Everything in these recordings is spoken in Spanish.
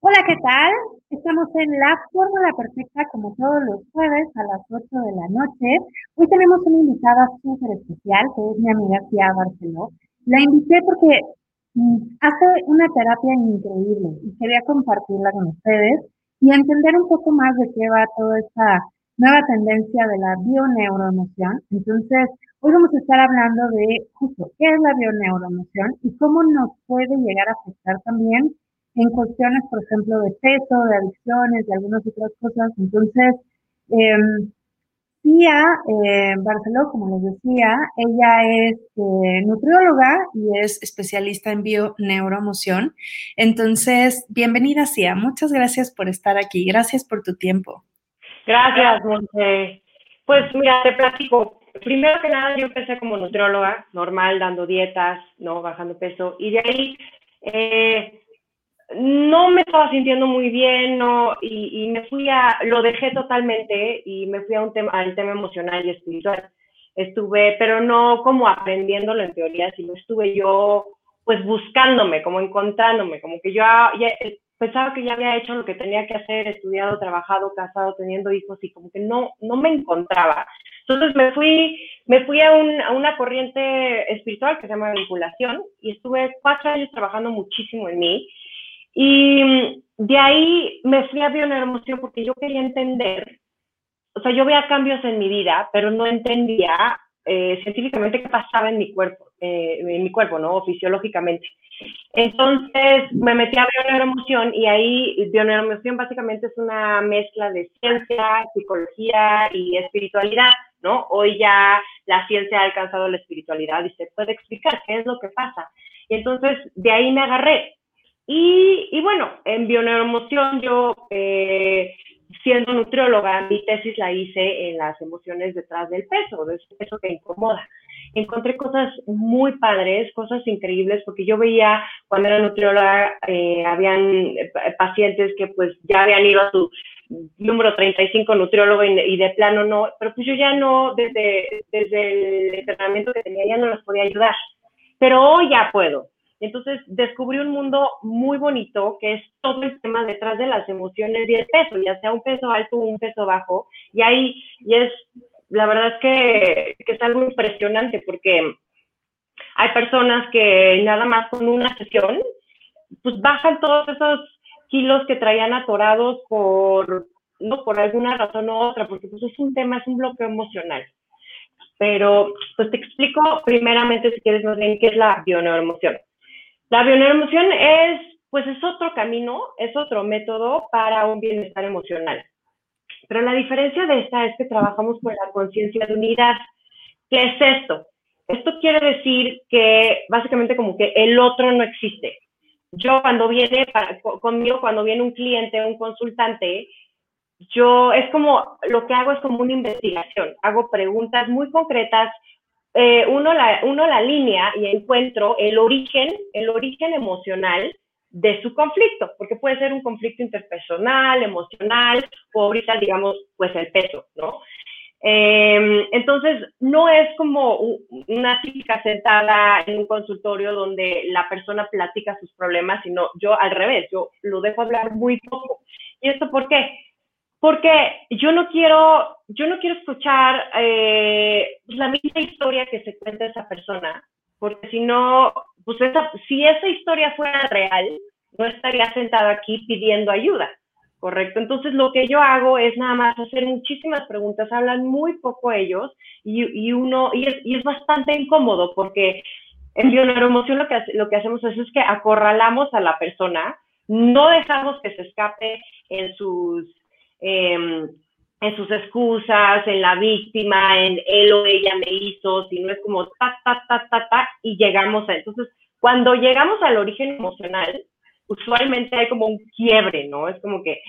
Hola, ¿qué tal? Estamos en La Fórmula Perfecta como todos los jueves a las 8 de la noche. Hoy tenemos una invitada súper especial, que es mi amiga Cia Barceló. La invité porque mm, hace una terapia increíble y quería compartirla con ustedes y entender un poco más de qué va toda esta nueva tendencia de la bioneuroemoción. Entonces, hoy vamos a estar hablando de justo qué es la bioneuroemoción y cómo nos puede llegar a afectar también en cuestiones, por ejemplo, de peso, de adicciones, de algunas otras cosas. Entonces, eh, Tía Barceló, como les decía, ella es eh, nutrióloga y es especialista en bio-neuroemoción. Entonces, bienvenida, Cia. Muchas gracias por estar aquí. Gracias por tu tiempo. Gracias, Monte. Pues mira, te platico. Primero que nada, yo empecé como nutrióloga, normal, dando dietas, ¿no? Bajando peso. Y de ahí eh, no me estaba sintiendo muy bien, no, y, me fui a, lo dejé totalmente y me fui a un tema, al tema emocional y espiritual. Estuve, pero no como aprendiéndolo en teoría, sino estuve yo, pues buscándome, como encontrándome, como que yo ya, pensaba que ya había hecho lo que tenía que hacer, estudiado, trabajado, casado, teniendo hijos y como que no, no me encontraba. Entonces me fui, me fui a, a una corriente espiritual que se llama vinculación y estuve cuatro años trabajando muchísimo en mí y de ahí me fui a bioenermoción porque yo quería entender, o sea, yo veía cambios en mi vida, pero no entendía eh, científicamente qué pasaba en mi cuerpo, eh, en mi cuerpo, ¿no? fisiológicamente. Entonces me metí a bioneuroemoción y ahí bioneuroemoción básicamente es una mezcla de ciencia, psicología y espiritualidad, ¿no? Hoy ya la ciencia ha alcanzado la espiritualidad y se puede explicar qué es lo que pasa. Y entonces de ahí me agarré. Y, bueno, en bioneuroemoción yo, eh, siendo nutrióloga, mi tesis la hice en las emociones detrás del peso, de ese peso que incomoda. Encontré cosas muy padres, cosas increíbles, porque yo veía cuando era nutrióloga, eh, habían eh, pacientes que pues ya habían ido a su número 35 nutriólogo y, y, de plano no, pero pues yo ya no, desde, desde el entrenamiento que tenía, ya no las podía ayudar. Pero hoy ya puedo, entonces descubrí un mundo muy bonito que es todo el tema detrás de las emociones y el peso, ya sea un peso alto o un peso bajo. Y ahí, y es, la verdad es que, es algo impresionante porque hay personas que nada más con una sesión, pues bajan todos esos kilos que traían atorados por, no, por alguna razón u otra, porque pues es un tema, es un bloqueo emocional. Pero, pues te explico primeramente, si quieres, más bien, qué es la bioneuroemoción. La bioneuroemoción es, pues es otro camino, es otro método para un bienestar emocional. Pero la diferencia de esta es que trabajamos con la conciencia de unidad. ¿Qué es esto? Esto quiere decir que básicamente como que el otro no existe. Yo cuando viene conmigo, cuando viene un cliente, un consultante, yo es como, lo que hago es como una investigación. Hago preguntas muy concretas eh, uno, la, uno la línea y encuentro el origen, el origen emocional de su conflicto, porque puede ser un conflicto interpersonal, emocional, o ahorita digamos, pues el peso, ¿no? Em, entonces, no es como una típica sentada en un consultorio donde la persona platica sus problemas, sino yo al revés, yo lo dejo hablar muy poco. ¿Y esto por qué? Porque yo no quiero, yo no quiero escuchar eh, la misma historia que se cuenta esa persona, porque si no, pues esa, si esa historia fuera real, no estaría sentada aquí pidiendo ayuda, ¿correcto? Entonces lo que yo hago es nada más hacer muchísimas preguntas, hablan muy poco ellos y, y uno, y es, y es, bastante incómodo porque en bioneuroemoción lo que, lo que hacemos es, es que acorralamos a la persona, no dejamos que se escape en sus Em, en sus excusas, en la víctima, en él o ella me hizo, sino es como ta, ta, ta, ta, ta, y llegamos a, entonces, cuando llegamos al origen emocional, usualmente hay como un quiebre, ¿no? Es como que,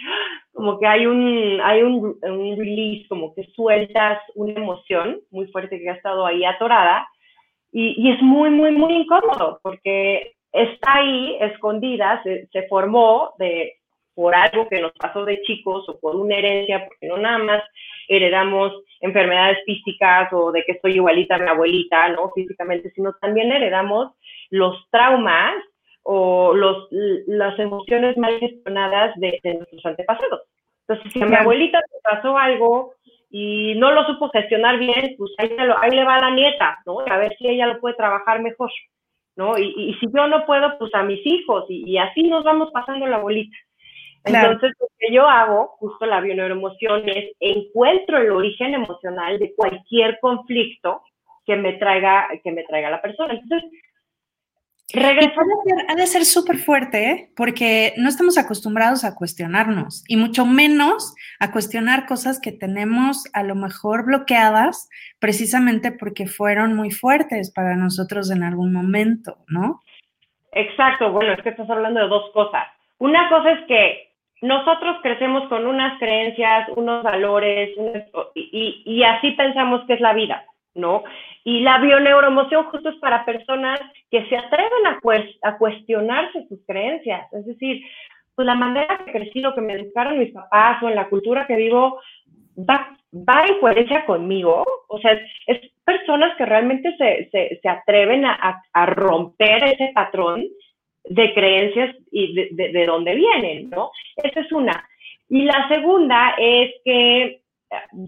como que hay un, hay un, un release, como que sueltas una emoción muy fuerte que ha estado ahí atorada, y, y es muy, muy, muy incómodo, porque está ahí escondida, se, se formó de por algo que nos pasó de chicos o por una herencia, porque no nada más heredamos enfermedades físicas o de que estoy igualita a mi abuelita, ¿no? Físicamente, sino también heredamos los traumas o los, las emociones mal gestionadas de, nuestros antepasados. Entonces, si a mi abuelita le pasó algo y no lo supo gestionar bien, pues ahí, ahí le va a la nieta, ¿no? A ver si ella lo puede trabajar mejor, ¿no? Y, y si yo no puedo, pues a mis hijos, y, así nos vamos pasando la bolita. Entonces, lo que yo hago, justo la bioneuroemoción, es encuentro el origen emocional de cualquier conflicto que me traiga, que me traiga la persona. Entonces, ha de ser súper fuerte, ¿eh? porque no estamos acostumbrados a cuestionarnos y mucho menos a cuestionar cosas que tenemos a lo mejor bloqueadas precisamente porque fueron muy fuertes para nosotros en algún momento, ¿no? Exacto, bueno, es que estás hablando de dos cosas. Una cosa es que nosotros crecemos con unas creencias, unos valores, y, y así pensamos que es la vida. ¿no? Y la bioneuromoción justo es para personas que se atreven a, a cuestionarse sus creencias, es decir, pues la manera que crecí, lo que me educaron mis papás o en la cultura que vivo, va, va en coherencia conmigo, o sea, es, personas que realmente se, se, se atreven a, a, romper ese patrón de creencias y de, de, de dónde vienen, ¿no? Esa es una. Y la segunda es que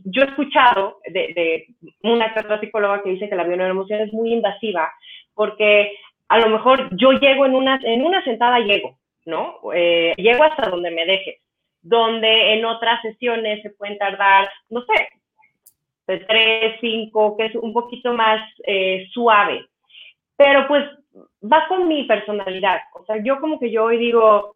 yo he escuchado de, una otra psicóloga que dice que la bioneuroemoción es muy invasiva porque a lo mejor yo llego en una, en una sentada, llego, ¿no? Eh, llego hasta donde me dejes, donde en otras sesiones se pueden tardar, no sé, tres, cinco, que es un poquito más eh, suave. Pero pues va con mi personalidad. O sea, yo como que yo hoy digo,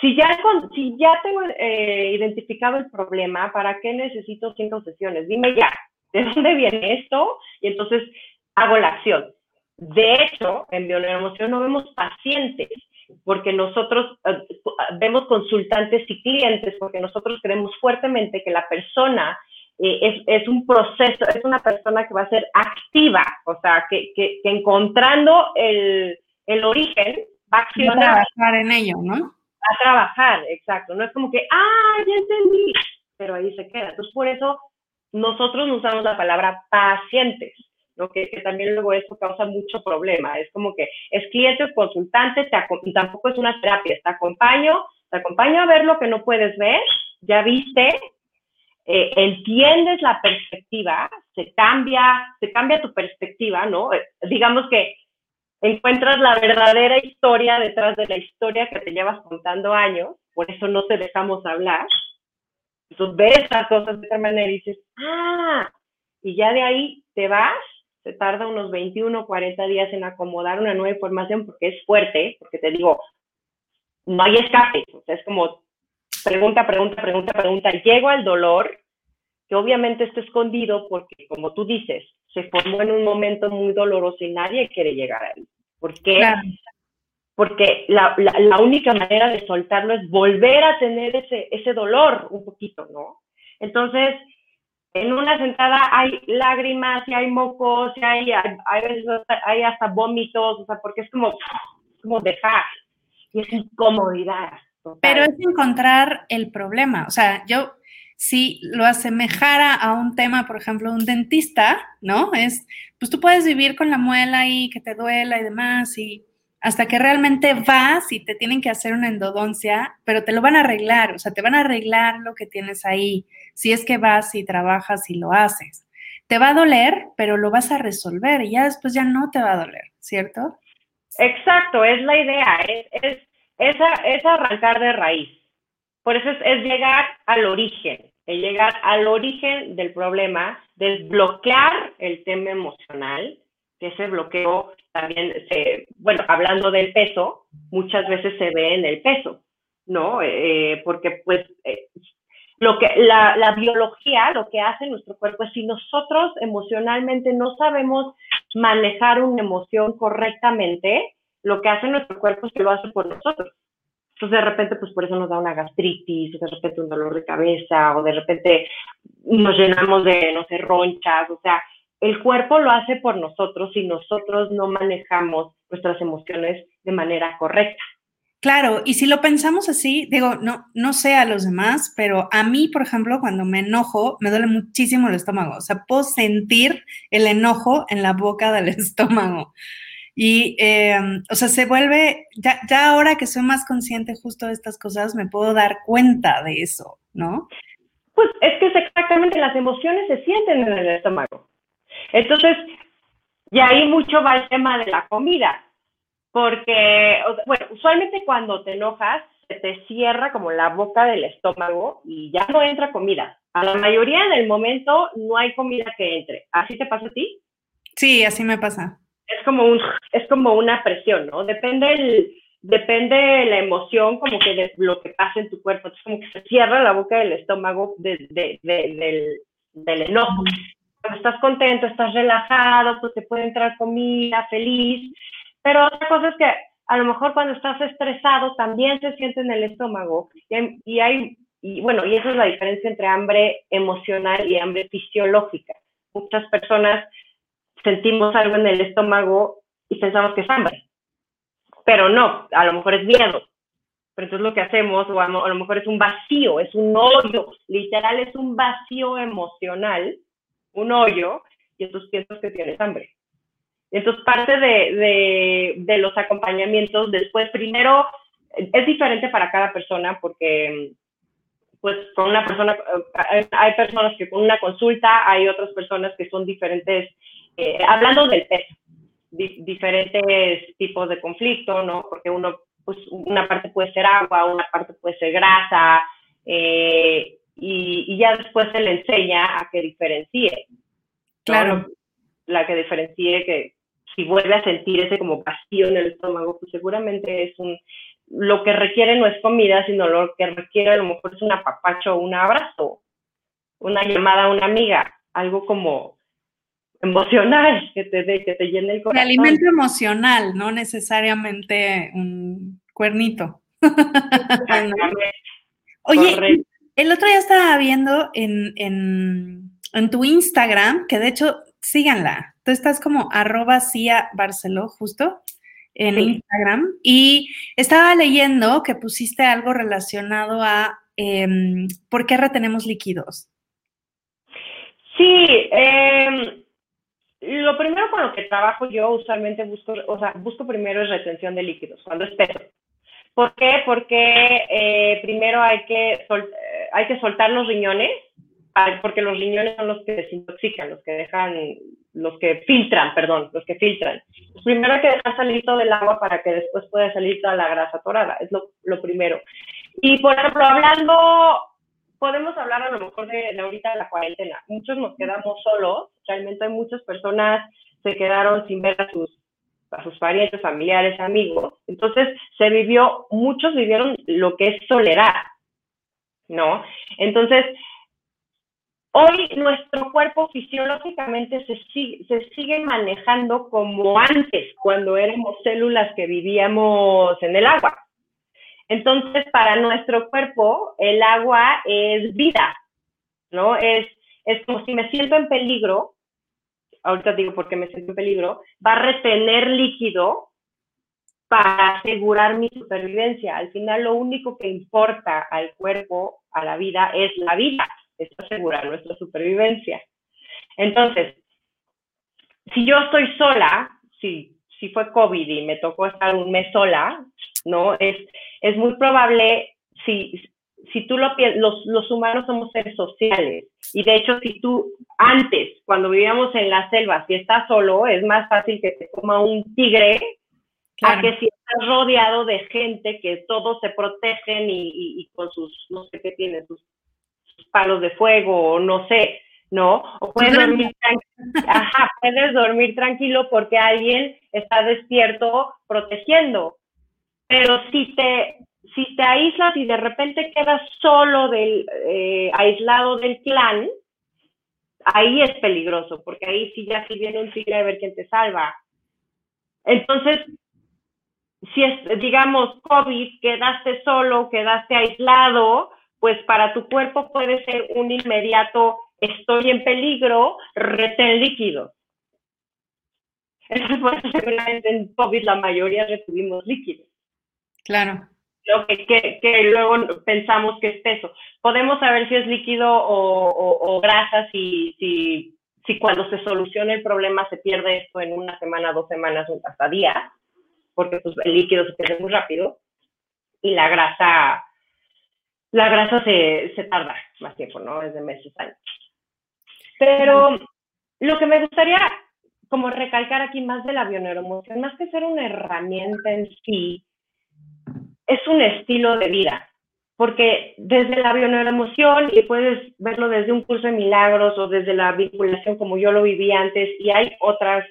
si ya, si ya tengo eh, identificado el problema, ¿para qué necesito cinco sesiones? Dime ya, ¿de dónde viene esto? Y entonces hago la acción. De hecho, en bioneuroemoción no vemos pacientes, porque nosotros eh, vemos consultantes y clientes, porque nosotros creemos fuertemente que la persona eh, es, es, un proceso, es una persona que va a ser activa, o sea, que, que, que encontrando el, el, origen va a accionar. Va a trabajar en ello, ¿no? a trabajar, exacto. No es como que, ah, ya entendí, pero ahí se queda. Entonces, por eso nosotros usamos la palabra pacientes, ¿no? que, también luego eso causa mucho problema. Es como que es cliente, es consultante, te tampoco es una terapia, te acompaño, te acompaño a ver lo que no puedes ver, ya viste, eh, entiendes la perspectiva, se cambia, se cambia tu perspectiva, ¿no? Eh, digamos que encuentras la verdadera historia detrás de la historia que te llevas contando años, por eso no te dejamos hablar. Entonces ves las cosas de esta manera y dices, ah, y ya de ahí te vas, se tarda unos 21 o 40 días en acomodar una nueva información porque es fuerte, porque te digo, no hay escape, o sea, es como pregunta, pregunta, pregunta, pregunta, llego al dolor, que obviamente está escondido porque, como tú dices, se formó en un momento muy doloroso y nadie quiere llegar ahí. ¿Por qué? Porque la, la, única manera de soltarlo es volver a tener ese, ese dolor un poquito, ¿no? Entonces, en una sentada hay lágrimas, y hay mocos, y hay, hay, hay hasta vómitos, o sea, porque es como, como dejar, y es incomodidad. Pero es encontrar el problema, o sea, yo si lo asemejara a un tema, por ejemplo, un dentista, ¿no? Es, pues tú puedes vivir con la muela ahí, que te duela y demás, y hasta que realmente vas y te tienen que hacer una endodoncia, pero te lo van a arreglar, o sea, te van a arreglar lo que tienes ahí, si es que vas y trabajas y lo haces. Te va a doler, pero lo vas a resolver y ya después ya no te va a doler, ¿cierto? Exacto, es la idea, es, es, arrancar de raíz. Por eso es, es llegar al origen el llegar al origen del problema, desbloquear el tema emocional, que ese bloqueo también, se, bueno, hablando del peso, muchas veces se ve en el peso, ¿no? Eh, porque pues eh, lo que la, la, biología, lo que hace nuestro cuerpo es si nosotros emocionalmente no sabemos manejar una emoción correctamente, lo que hace nuestro cuerpo que lo hace por nosotros. Entonces, de repente, pues por eso nos da una gastritis, o de repente un dolor de cabeza, o de repente nos llenamos de, no sé, ronchas, o sea, el cuerpo lo hace por nosotros y nosotros no manejamos nuestras emociones de manera correcta. Claro, y si lo pensamos así, digo, no, no sé a los demás, pero a mí, por ejemplo, cuando me enojo, me duele muchísimo el estómago. O sea, puedo sentir el enojo en la boca del estómago. Y, em, o sea, se vuelve, ya, ya ahora que soy más consciente justo de estas cosas, me puedo dar cuenta de eso, ¿no? Pues es que es exactamente las emociones se sienten en el estómago. Entonces, y ahí mucho va el tema de la comida, porque, bueno, usualmente cuando te enojas, se te cierra como la boca del estómago y ya no entra comida. A la mayoría del momento no hay comida que entre. ¿Así te pasa a ti? Sí, así me pasa. Es como, un, es como una presión, ¿no? Depende el, depende la emoción como que de lo que pasa en tu cuerpo. Es como que se cierra la boca del estómago del, del enojo. Cuando estás contento, estás relajado, pues te puede entrar comida, feliz. Pero otra cosa es que a lo mejor cuando estás estresado también se siente en el estómago y hay, y bueno, y esa es la diferencia entre hambre emocional y hambre fisiológica. Muchas personas sentimos algo en el estómago y pensamos que es hambre, pero no, a lo mejor es miedo. Pero entonces lo que hacemos, o a lo mejor es un vacío, es un hoyo, literal es un vacío emocional, un hoyo, y entonces piensas que tienes hambre. Entonces, parte de, de, los acompañamientos después, primero, es diferente para cada persona porque, pues, con una persona, hay personas que con una consulta, hay otras personas que son diferentes, eh, hablando del peso, diferentes tipos de conflicto, ¿no? Porque uno, pues, una parte puede ser agua, una parte puede ser grasa, eh, y, y, ya después se le enseña a que diferencie. Claro. La que diferencie que, si vuelve a sentir ese como vacío en el estómago, pues seguramente es un, lo que requiere no es comida, sino lo que requiere a lo mejor es un apapacho un abrazo, una llamada a una amiga, algo como emocional que te, que te llene el corazón. El alimento emocional, no necesariamente un cuernito. Oye, el otro día estaba viendo en, en, en tu Instagram, que de hecho síganla. Tú estás como arroba Cia Barceló, justo en Instagram. Y estaba leyendo que pusiste algo relacionado a em, por qué retenemos líquidos. Sí, primero con lo que trabajo yo usualmente busco, o sea, busco primero es retención de líquidos, cuando es peso. ¿Por qué? Porque eh, primero hay que, eh, hay que soltar los riñones porque los riñones son los que desintoxican, los que dejan, los que filtran, perdón, los que filtran. Pues primero hay que dejar salir todo el agua para que después pueda salir toda la grasa atorada, es lo, lo primero. Y por ejemplo, hablando, podemos hablar a lo mejor de, de ahorita de la cuarentena. Muchos nos quedamos solos, realmente hay muchas personas se quedaron sin ver a sus a sus parientes, familiares, amigos. Entonces, se vivió, muchos vivieron lo que es soledad, ¿no? Entonces, Hoy nuestro cuerpo fisiológicamente se sigue, se sigue manejando como antes, cuando éramos células que vivíamos en el agua. Entonces, para nuestro cuerpo, el agua es vida, ¿no? Es, es como si me siento en peligro, ahorita digo por qué me siento en peligro, va a retener líquido para asegurar mi supervivencia. Al final, lo único que importa al cuerpo, a la vida, es la vida es asegurar nuestra supervivencia. Entonces, si yo estoy sola, si, si fue COVID y me tocó estar un mes sola, ¿no? Es, es muy probable, si, si tú lo piensas, los, los humanos somos seres sociales. Y de hecho, si tú antes, cuando vivíamos en la selva, si estás solo, es más fácil que te coma un tigre a que si estás rodeado de gente que todos se protegen y, y, y con sus, no sé qué tienen, sus palos de fuego o no sé, ¿no? O puedes dormir, Ajá, puedes dormir tranquilo porque alguien está despierto protegiendo. Pero si te, si te aíslas y de repente quedas solo del, eh, aislado del clan, ahí es peligroso, porque ahí sí ya si viene un tigre a ver quién te salva. Entonces, si es, digamos, COVID, quedaste solo, quedaste aislado, pues para tu cuerpo puede ser un inmediato estoy en peligro, retén líquidos. Entonces, pues, seguramente en COVID la mayoría recibimos líquidos. Claro. Lo que, que, luego pensamos que es peso. Podemos saber si es líquido o, o, grasa, si, si, si cuando se soluciona el problema se pierde esto en una semana, dos semanas o hasta días, porque pues, el líquido se pierde muy rápido y la grasa, la grasa se, se tarda más tiempo, ¿no? Es de meses, años. Pero lo que me gustaría como recalcar aquí más de la bioneuromoción, más que ser una herramienta en sí, es un estilo de vida porque desde la bioneuroemoción, y puedes verlo desde un curso de milagros o desde la vinculación como yo lo viví antes, y hay otras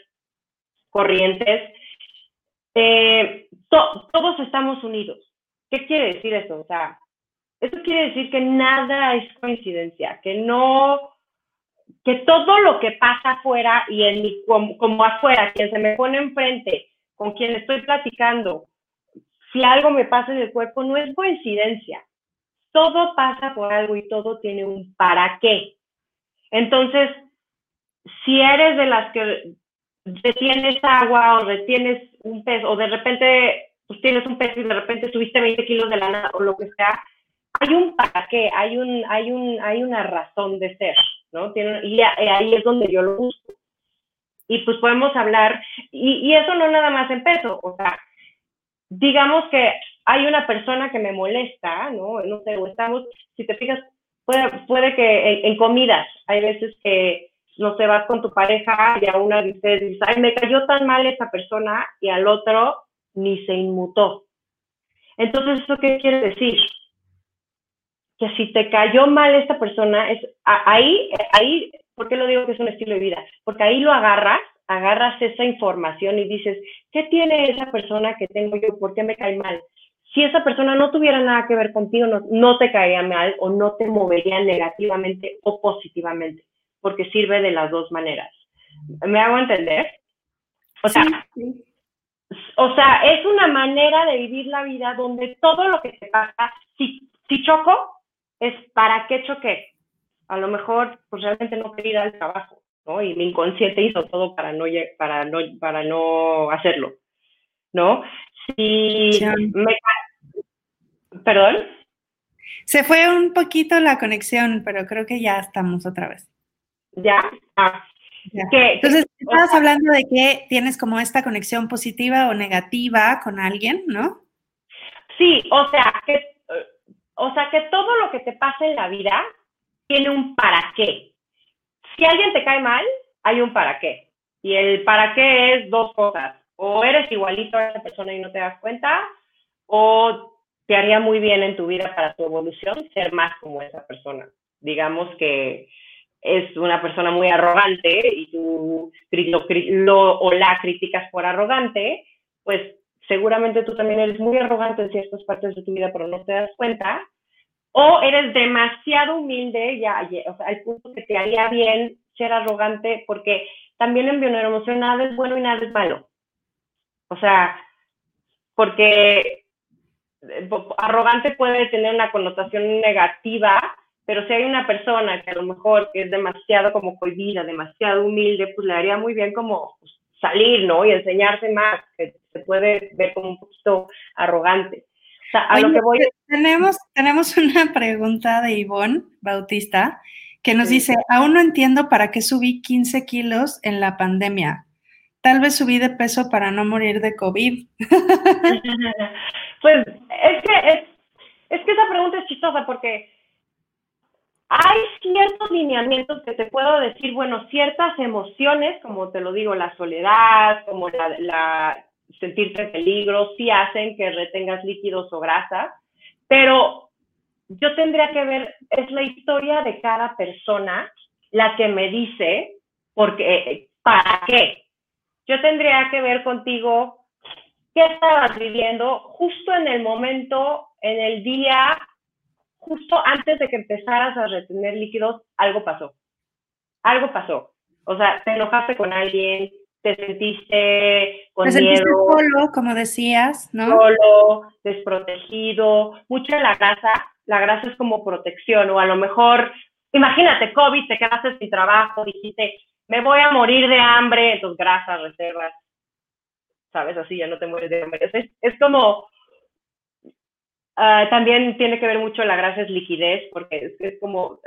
corrientes, eh, todos estamos unidos. ¿Qué quiere decir eso? O sea, eso quiere decir que nada es coincidencia, que no, que todo lo que pasa afuera y en mi, como, como afuera, quien se me pone enfrente, con quien estoy platicando, si algo me pasa en el cuerpo, no es coincidencia todo pasa por algo y todo tiene un para qué. Entonces, si eres de las que retienes agua o retienes un peso o de repente pues tienes un peso y de repente subiste 20 kilos de la nada o lo que sea, hay un para qué, hay, un, hay, un, hay una razón de ser, ¿no? y ahí es donde yo lo busco. Y pues podemos hablar, y, y eso no nada más en peso, o sea, digamos que hay una persona que me molesta, ¿no? No sé, o estamos, si te fijas, puede, puede que en, comidas, hay veces que no se vas con tu pareja y a una de ustedes dice, ay, me cayó tan mal esa persona y al otro ni se inmutó. Entonces, ¿eso qué quiere decir? Que si te cayó mal esta persona, es ahí, ahí, ¿por qué lo digo que es un estilo de vida? Porque ahí lo agarras, agarras esa información y dices, ¿qué tiene esa persona que tengo yo? ¿Por qué me cae mal? si esa persona no tuviera nada que ver contigo, no, te caería mal o no te movería negativamente o positivamente, porque sirve de las dos maneras. ¿Me hago entender? O sea, o sea, es una manera de vivir la vida donde todo lo que te pasa, si, si choco, es para qué choqué. A lo mejor, pues realmente no quería ir al trabajo, ¿no? Y mi inconsciente hizo todo para no, para no, para no hacerlo, ¿no? Si me, ¿Perdón? Se fue un poquito la conexión, pero creo que ya estamos otra vez. ¿Ya? Ah. Entonces, estabas hablando de que tienes como esta conexión positiva o negativa con alguien, ¿no? Sí, o sea, que, o sea, que todo lo que te pasa en la vida tiene un para qué. Si alguien te cae mal, hay un para qué. Y el para qué es dos cosas. O eres igualito a esa persona y no te das cuenta, o te haría muy bien en tu vida para tu evolución ser más como esa persona. Digamos que es una persona muy arrogante y tú lo, o la criticas por arrogante, pues seguramente tú también eres muy arrogante en ciertas partes de tu vida, pero no te das cuenta. O eres demasiado humilde, ya, o sea, al punto que te haría bien ser arrogante, porque también en bioneuroemoción nada es bueno y nada es malo. O sea, porque arrogante puede tener una connotación negativa, pero si hay una persona que a lo mejor es demasiado como cohibida, demasiado humilde, pues le haría muy bien como pues, salir, ¿no? Y enseñarse más, que se puede ver como un poquito arrogante. O sea, a lo que voy... tenemos, tenemos una pregunta de Ivonne Bautista que nos dice, aún no entiendo para qué subí 15 kilos en la pandemia. Tal vez subí de peso para no morir de COVID. pues es que, es, es que esa pregunta es chistosa porque hay ciertos lineamientos que te puedo decir, bueno, ciertas emociones, como te lo digo, la soledad, como la, la sentirte peligro, sí hacen que retengas líquidos o grasas, pero yo tendría que ver, es la historia de cada persona la que me dice, porque, ¿para qué? yo tendría que ver contigo qué estabas viviendo justo en el momento, en el día, justo antes de que empezaras a retener líquidos, algo pasó. Algo pasó. O sea, te enojaste con alguien, te sentiste con te miedo. solo, como decías, ¿no? Solo, desprotegido. Mucha la grasa, la grasa es como protección, o a lo mejor, imagínate, COVID, te quedaste sin trabajo, dijiste, me voy a morir de hambre, entonces grasas, reservas, ¿sabes? Así ya no te mueres de hambre. Es, como, ah, también tiene que ver mucho la grasa es liquidez, porque es, como,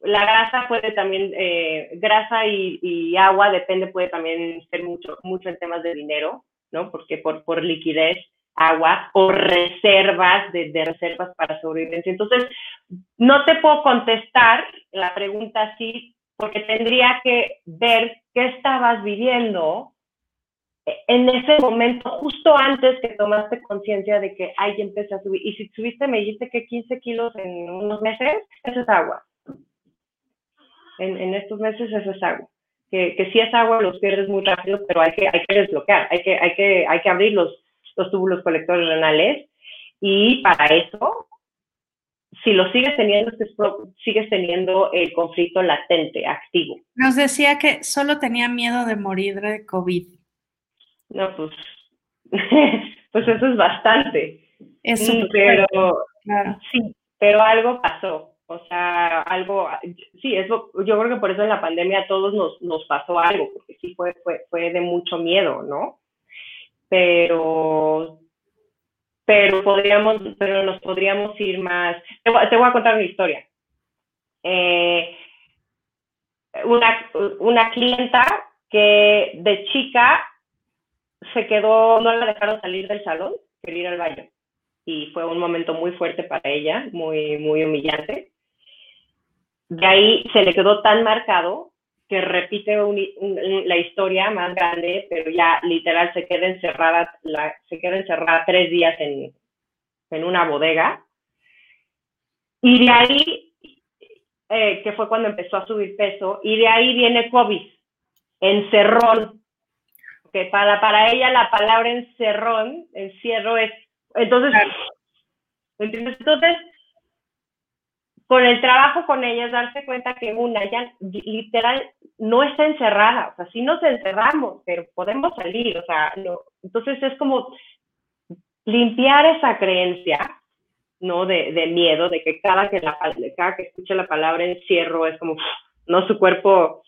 la grasa puede también, eh, grasa y, agua depende, puede también ser mucho, mucho en temas de dinero, ¿no? Porque por, por liquidez, agua o reservas de, de reservas para sobrevivencia. Entonces, no te puedo contestar la pregunta así porque tendría que ver qué estabas viviendo en ese momento, justo antes que tomaste conciencia de que ay, empezó a subir. Y si subiste, me dijiste que 15 kilos en unos meses, eso es agua. En, en estos meses eso es agua. Que, que si es agua los pierdes muy rápido, pero hay que, hay que desbloquear, hay que, hay que, hay que abrir los, los túbulos colectores renales. Y para eso, si lo sigues teniendo, sigues teniendo el conflicto latente, activo. Nos decía que solo tenía miedo de morir de COVID. No, pues, pues eso es bastante. Eso, mm, pero, sí, pero algo pasó. O sea, algo, sí, eso, yo creo que por eso en la pandemia a todos nos, nos pasó algo, porque sí fue, fue, fue de mucho miedo, ¿no? Pero, pero podríamos, pero nos podríamos ir más. Te, voy a contar una historia. Eh, una, una clienta que de chica se quedó, no la dejaron salir del salón, quería ir al baño. Y fue un momento muy fuerte para ella, muy, muy humillante. De ahí se le quedó tan marcado que repite la historia más grande, pero ya literal se queda encerrada, la, se queda encerrada tres días en, en una bodega. Y de ahí, eh, que fue cuando empezó a subir peso, y de ahí viene COVID, encerrón, que para, para ella la palabra encerrón, encierro es, entonces, Entonces, con el trabajo con ella es darse cuenta que una ya literal no está encerrada, o sea, sí nos encerramos, pero podemos salir, o sea, entonces es como limpiar esa creencia, ¿no? De, de miedo, de que cada que, la, cada que escuche la palabra encierro es como, no, su cuerpo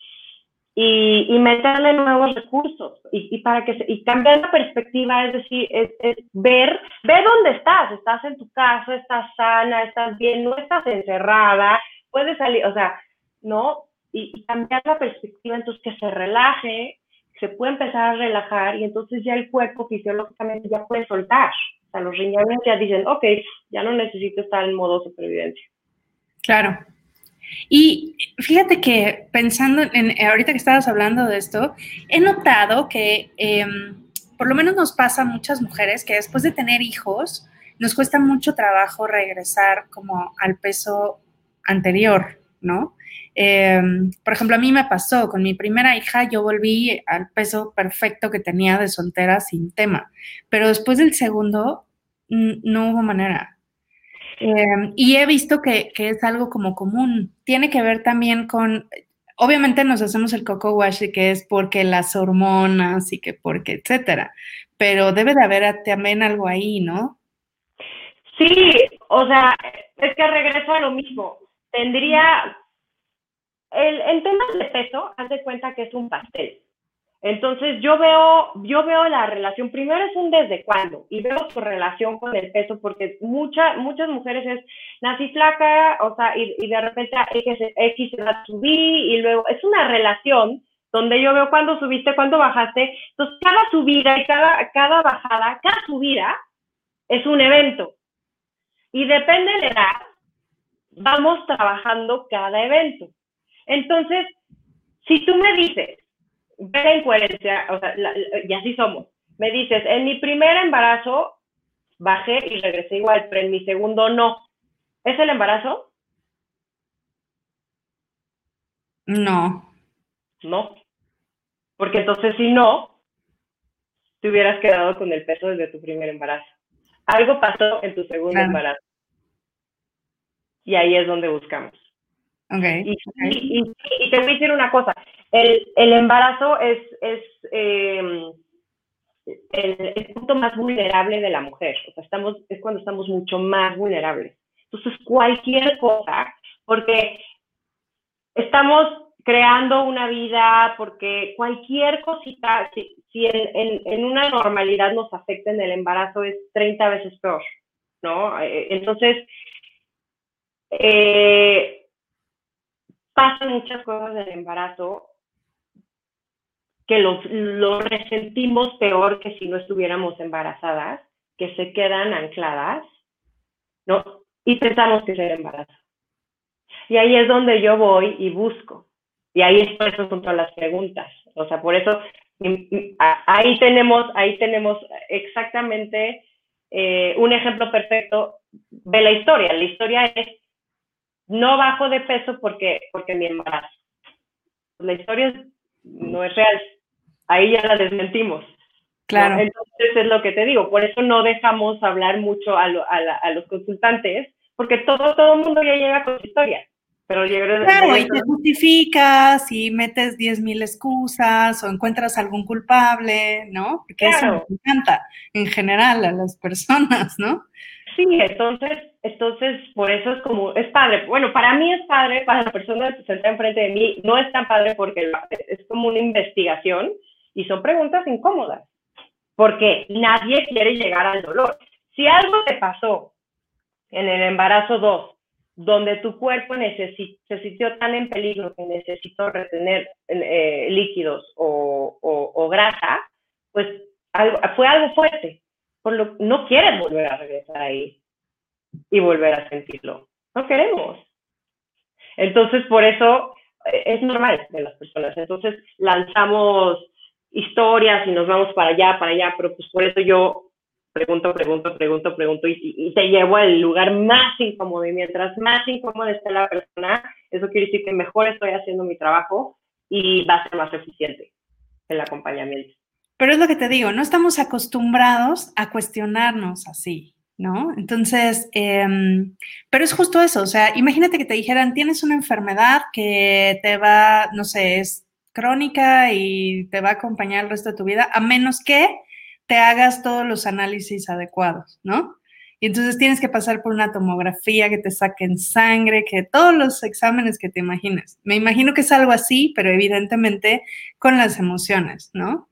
y, meterle nuevos recursos y, para que y cambiar la perspectiva, es decir, es, ver, ver dónde estás, estás en tu casa, estás sana, estás bien, no estás encerrada, puedes salir, o sea, ¿no? Y, cambiar la perspectiva, entonces que se relaje, se puede empezar a relajar y entonces ya el cuerpo fisiológicamente ya puede soltar. O sea, los riñones ya dicen, ok, ya no necesito estar en modo supervivencia. Claro, y fíjate que pensando en, ahorita que estabas hablando de esto, he notado que em, por lo menos nos pasa a muchas mujeres que después de tener hijos nos cuesta mucho trabajo regresar como al peso anterior, ¿no? Em, por ejemplo, a mí me pasó con mi primera hija, yo volví al peso perfecto que tenía de soltera sin tema, pero después del segundo no hubo manera. Em, y he visto que, es algo como común. Tiene que ver también con, obviamente nos hacemos el coco wash que es porque las hormonas y que porque, etcétera, pero debe de haber también algo ahí, ¿no? Sí, o sea, es que regreso a lo mismo. Tendría, el, el tema de peso, haz de cuenta que es un pastel. Entonces yo veo, yo veo la relación, primero es un desde cuándo y veo su relación con el peso porque muchas muchas mujeres es nací flaca, o sea, y, de repente X, subir y luego es una relación donde yo veo cuándo subiste, cuándo bajaste. Entonces cada subida y cada, cada bajada, cada subida es un evento. Y depende de edad, vamos trabajando cada evento. Entonces, si tú me dices, ver la incoherencia, o sea, y así somos. Me dices, en mi primer embarazo bajé y regresé igual, pero en mi segundo no. ¿Es el embarazo? No. No. Porque entonces si no, te hubieras quedado con el peso desde tu primer embarazo. Algo pasó en tu segundo embarazo. Y ahí es donde buscamos. Okay. Y, y, te voy a decir una cosa, el, el embarazo es, es em, el, punto más vulnerable de la mujer, o sea, estamos, es cuando estamos mucho más vulnerables. Entonces, cualquier cosa, porque estamos creando una vida, porque cualquier cosita, si, si en, en, en, una normalidad nos afecta en el embarazo, es 30 veces peor, ¿no? Eh, entonces, eh, pasan muchas cosas del embarazo que lo, lo resentimos peor que si no estuviéramos embarazadas, que se quedan ancladas, ¿no? Y pensamos que es el embarazo. Y ahí es donde yo voy y busco. Y ahí es por eso son todas las preguntas. O sea, por eso ahí tenemos, ahí tenemos exactamente eh, un ejemplo perfecto de la historia. La historia es no bajo de peso porque, porque mi embarazo. La historia no es real. Ahí ya la desmentimos. Claro. Entonces es lo que te digo. Por eso no dejamos hablar mucho a, a, los consultantes, porque todo, todo el mundo ya llega con su historia. Pero claro, y te justificas y metes 10.000 excusas o encuentras algún culpable, ¿no? Porque eso me encanta en general a las personas, ¿no? Sí, entonces, entonces, por eso es como, es padre. Bueno, para mí es padre, para la persona que se está enfrente de mí, no es tan padre porque es como una investigación y son preguntas incómodas, porque nadie quiere llegar al dolor. Si algo te pasó en el embarazo 2 donde tu cuerpo se sintió tan en peligro que necesitó retener eh, líquidos o, grasa, pues fue algo fuerte. Por lo no quieres volver a regresar ahí y volver a sentirlo. No queremos. Entonces, por eso eh, es normal de las personas. Entonces, lanzamos historias y nos vamos para allá, para allá, pero pues por eso yo pregunto, pregunto, pregunto, pregunto y, te llevo al lugar más incómodo. Y mientras más incómoda esté la persona, eso quiere decir que mejor estoy haciendo mi trabajo y va a ser más eficiente el acompañamiento. Pero es lo que te digo, no estamos acostumbrados a cuestionarnos así, ¿no? Entonces, em, pero es justo eso, o sea, imagínate que te dijeran, tienes una enfermedad que te va, no sé, es crónica y te va a acompañar el resto de tu vida, a menos que te hagas todos los análisis adecuados, ¿no? Y entonces tienes que pasar por una tomografía, que te saquen sangre, que todos los exámenes que te imagines. Me imagino que es algo así, pero evidentemente con las emociones, ¿no?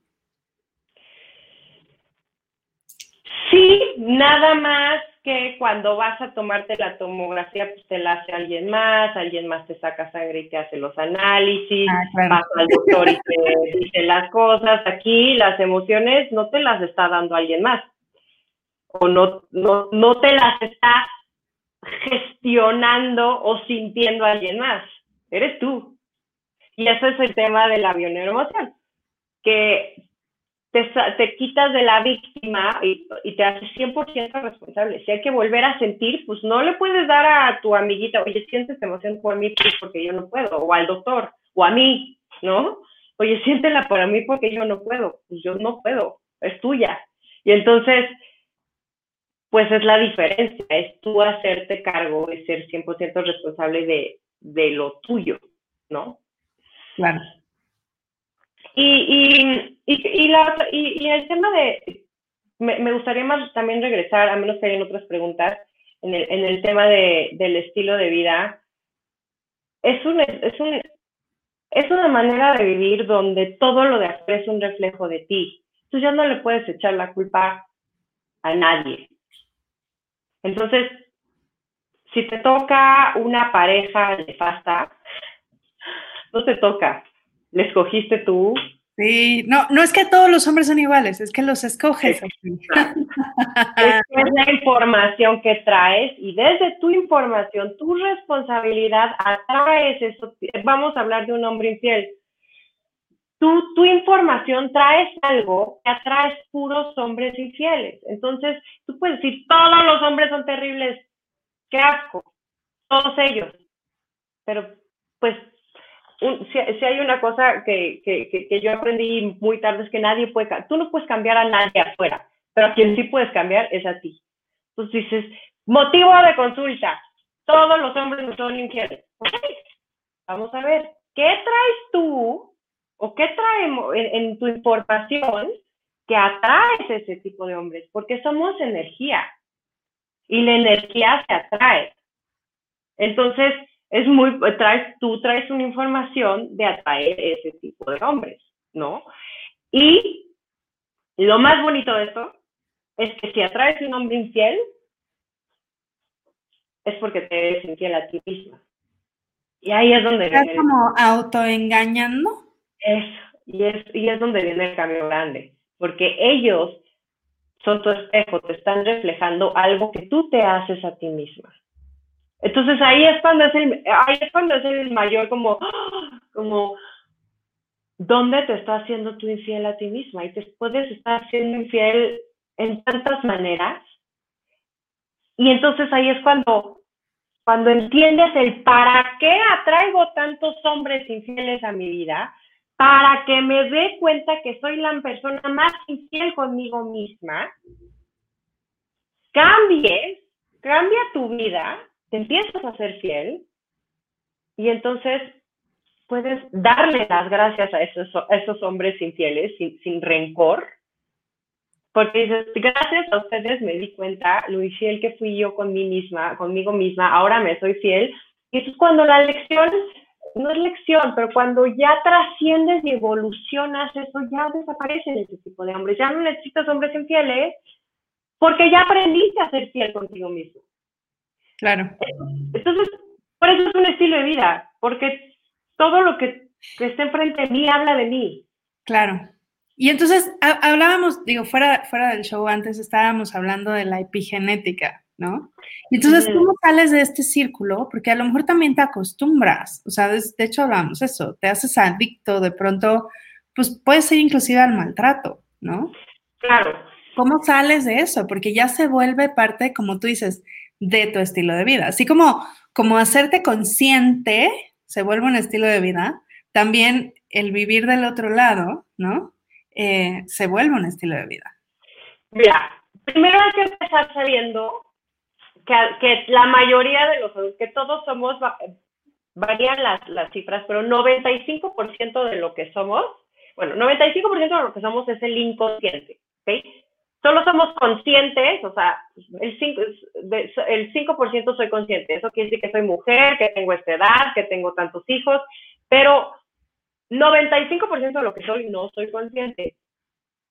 Sí, nada más que cuando vas a tomarte la tomografía, pues te la hace alguien más, alguien más te saca sangre y te hace los análisis, ah, vas al doctor y te dice las cosas. Aquí las emociones no te las está dando alguien más, o no, no, no te las está gestionando o sintiendo alguien más, eres tú. Y ese es el tema de la bioneuroemoción, que te, quitas de la víctima y, te haces 100% responsable. Si hay que volver a sentir, pues no le puedes dar a tu amiguita, oye, sientes emoción por mí pues, porque yo no puedo, o al doctor, o a mí, ¿no? Oye, siéntela por mí porque yo no puedo. Pues yo no puedo, es tuya. Y entonces, pues es la diferencia, es tú hacerte cargo y ser 100% responsable de lo tuyo, ¿no? Claro. Y, y, y, la, y, y, el tema de, me, me, gustaría más también regresar, a menos que hayan otras preguntas, en el, en el tema de, del estilo de vida. Es, un, es, un, es una manera de vivir donde todo lo de afuera es un reflejo de ti. Tú ya no le puedes echar la culpa a nadie. Entonces, si te toca una pareja nefasta, no te toca, le escogiste tú. Sí, no, no es que todos los hombres son iguales, es que los escoges. es la información que traes y desde tu información, tu responsabilidad atraes eso. Vamos a hablar de un hombre infiel. Tu, tu información traes algo que atraes puros hombres infieles. Entonces, tú puedes decir, todos los hombres son terribles, qué asco, todos ellos. Pero, pues, si, hay una cosa que, que, que, yo aprendí muy tarde es que nadie puede, tú no puedes cambiar a nadie afuera, pero a quien sí puedes cambiar es a ti. Entonces dices, motivo de consulta, todos los hombres son infieles. Vamos a ver, ¿qué traes tú o qué traemos en, tu información que atraes ese tipo de hombres? Porque somos energía y la energía se atrae. Entonces, es muy, traes, tú traes una información de atraer ese tipo de hombres, ¿no? Y lo más bonito de eso es que si atraes un hombre infiel, es porque te eres infiel a ti misma. Y ahí es donde... ¿Estás como autoengañando? Eso, y es, y es donde viene el cambio grande, porque ellos son tu espejo, te están reflejando algo que tú te haces a ti misma. Entonces ahí es cuando es el, ahí es cuando es el mayor como, como, ¿dónde te estás haciendo tú infiel a ti misma? Y te puedes estar siendo infiel en tantas maneras. Y entonces ahí es cuando, cuando entiendes el para qué atraigo tantos hombres infieles a mi vida, para que me dé cuenta que soy la persona más infiel conmigo misma, cambies, cambia tu vida, te empiezas a ser fiel y entonces puedes darle las gracias a esos, esos hombres infieles sin, sin rencor, porque dices, gracias a ustedes me di cuenta lo infiel que fui yo con mí misma, conmigo misma, ahora me soy fiel. Y eso es cuando la lección no es lección, pero cuando ya trasciendes y evolucionas, eso ya desaparece en ese tipo de hombres. Ya no necesitas hombres infieles porque ya aprendiste a ser fiel contigo mismo. Claro. Entonces, por eso es un estilo de vida, porque todo lo que, está enfrente de mí habla de mí. Claro. Y entonces hablábamos, digo, fuera, fuera del show antes estábamos hablando de la epigenética, ¿no? Y entonces, ¿cómo sales de este círculo? Porque a lo mejor también te acostumbras, o sea, de, hecho hablamos eso, te haces adicto, de pronto, pues puede ser inclusive al maltrato, ¿no? Claro. ¿Cómo sales de eso? Porque ya se vuelve parte, como tú dices, de tu estilo de vida. Así como, como hacerte consciente se vuelve un estilo de vida, también el vivir del otro lado, ¿no? Eh, se vuelve un estilo de vida. Mira, primero hay que empezar sabiendo que, la mayoría de los que todos somos, varían las, las cifras, pero 95% de lo que somos, bueno, 95% de lo que somos es el inconsciente, ¿ok? Solo somos conscientes, o sea, el 5%, el 5 soy consciente. Eso quiere decir que soy mujer, que tengo esta edad, que tengo tantos hijos, pero 95% de lo que soy no soy consciente.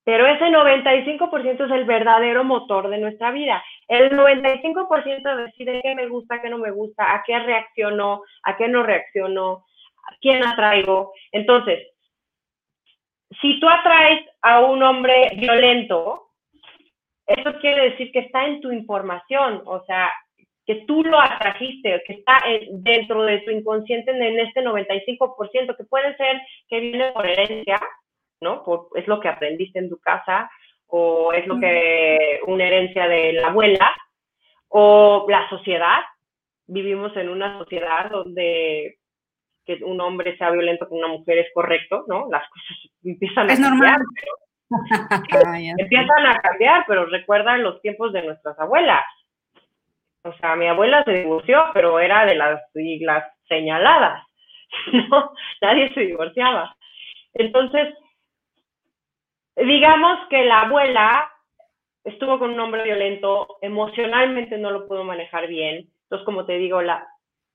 Pero ese 95% es el verdadero motor de nuestra vida. El 95% decide qué me gusta, qué no me gusta, a qué reacciono, a qué no reacciono, a quién atraigo. Entonces, si tú atraes a un hombre violento, eso quiere decir que está en tu información, o sea, que tú lo atrajiste, que está dentro de tu inconsciente en este 95%, que puede ser que viene por herencia, ¿no? es lo que aprendiste en tu casa o es lo que una herencia de la abuela o la sociedad. Vivimos en una sociedad donde que un hombre sea violento con una mujer es correcto, ¿no? Las cosas empiezan a es cambiar. empiezan a cambiar, pero recuerdan los tiempos de nuestras abuelas. O sea, mi abuela se divorció, pero era de las siglas señaladas, ¿no? Nadie se divorciaba. Entonces, digamos que la abuela estuvo con un hombre violento, emocionalmente no lo pudo manejar bien, entonces como te digo, la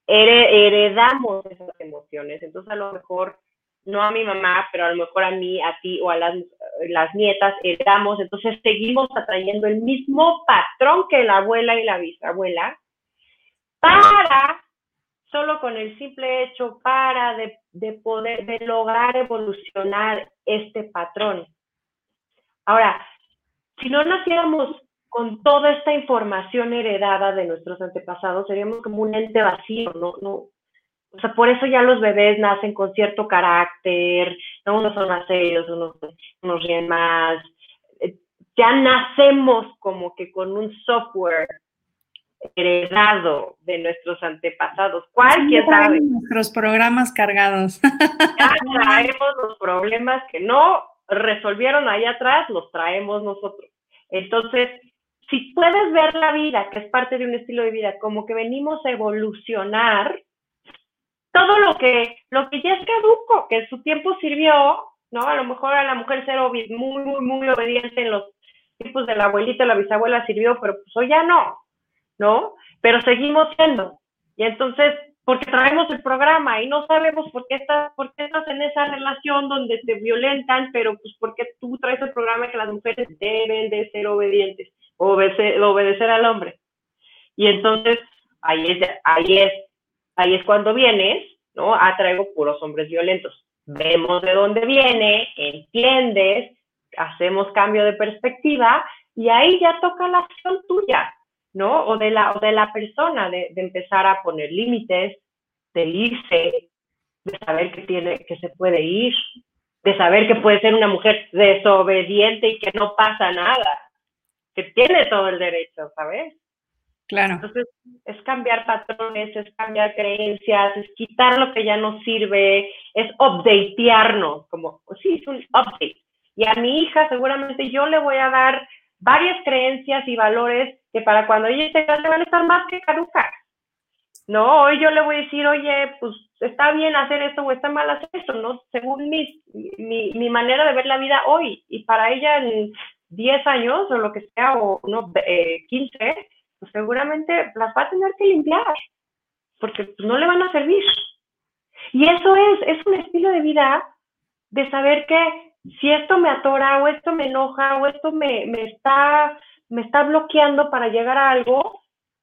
heredamos esas emociones, entonces a lo mejor no a mi mamá, pero a lo mejor a mí, a ti o a las, las nietas heredamos, entonces seguimos atrayendo el mismo patrón que la abuela y la bisabuela para solo con el simple hecho para de, de poder de lograr evolucionar este patrón. Ahora, si no naciéramos con toda esta información heredada de nuestros antepasados, seríamos como un ente vacío, ¿no? no o sea, por eso ya los bebés nacen con cierto carácter, ¿no? unos son más serios, unos, unos ríen más. Eh, ya nacemos como que con un software heredado de nuestros antepasados. ¿Cuál? ¿Quién sabe? Nuestros programas cargados. Ya traemos los problemas que no resolvieron ahí atrás, los traemos nosotros. Entonces, si puedes ver la vida, que es parte de un estilo de vida, como que venimos a evolucionar, todo lo que, lo que ya es caduco, que en su tiempo sirvió, ¿no? A lo mejor a la mujer ser muy, muy, muy obediente en los tiempos de la abuelita, la bisabuela sirvió, pero pues hoy ya no, ¿no? Pero seguimos siendo. Y entonces porque traemos el programa y no sabemos por qué estás, por qué estás en esa relación donde te violentan, pero pues porque tú traes el programa que las mujeres deben de ser obedientes, obedecer, obedecer al hombre. Y entonces ahí es, ahí es, ahí es cuando vienes ¿no? Atraigo puros hombres violentos. Vemos de dónde viene, entiendes, hacemos cambio de perspectiva y ahí ya toca la acción tuya, ¿no? O de la, o de la persona, de, de empezar a poner límites, de irse, de saber que, tiene, que se puede ir, de saber que puede ser una mujer desobediente y que no pasa nada, que tiene todo el derecho, ¿sabes? Claro. Entonces, es cambiar patrones, es cambiar creencias, es quitar lo que ya no sirve, es updatearnos, como, sí, es un update. Y a mi hija seguramente yo le voy a dar varias creencias y valores que para cuando ella esté grande van a estar más que caducas. No, hoy yo le voy a decir, oye, pues está bien hacer esto o está mal hacer esto, ¿no? Según mi, mi, mi manera de ver la vida hoy. Y para ella en 10 años o lo que sea, o no, eh, 15, pues seguramente las va a tener que limpiar, porque no le van a servir. Y eso es, es un estilo de vida de saber que si esto me atora o esto me enoja o esto me, me, está, me está bloqueando para llegar a algo,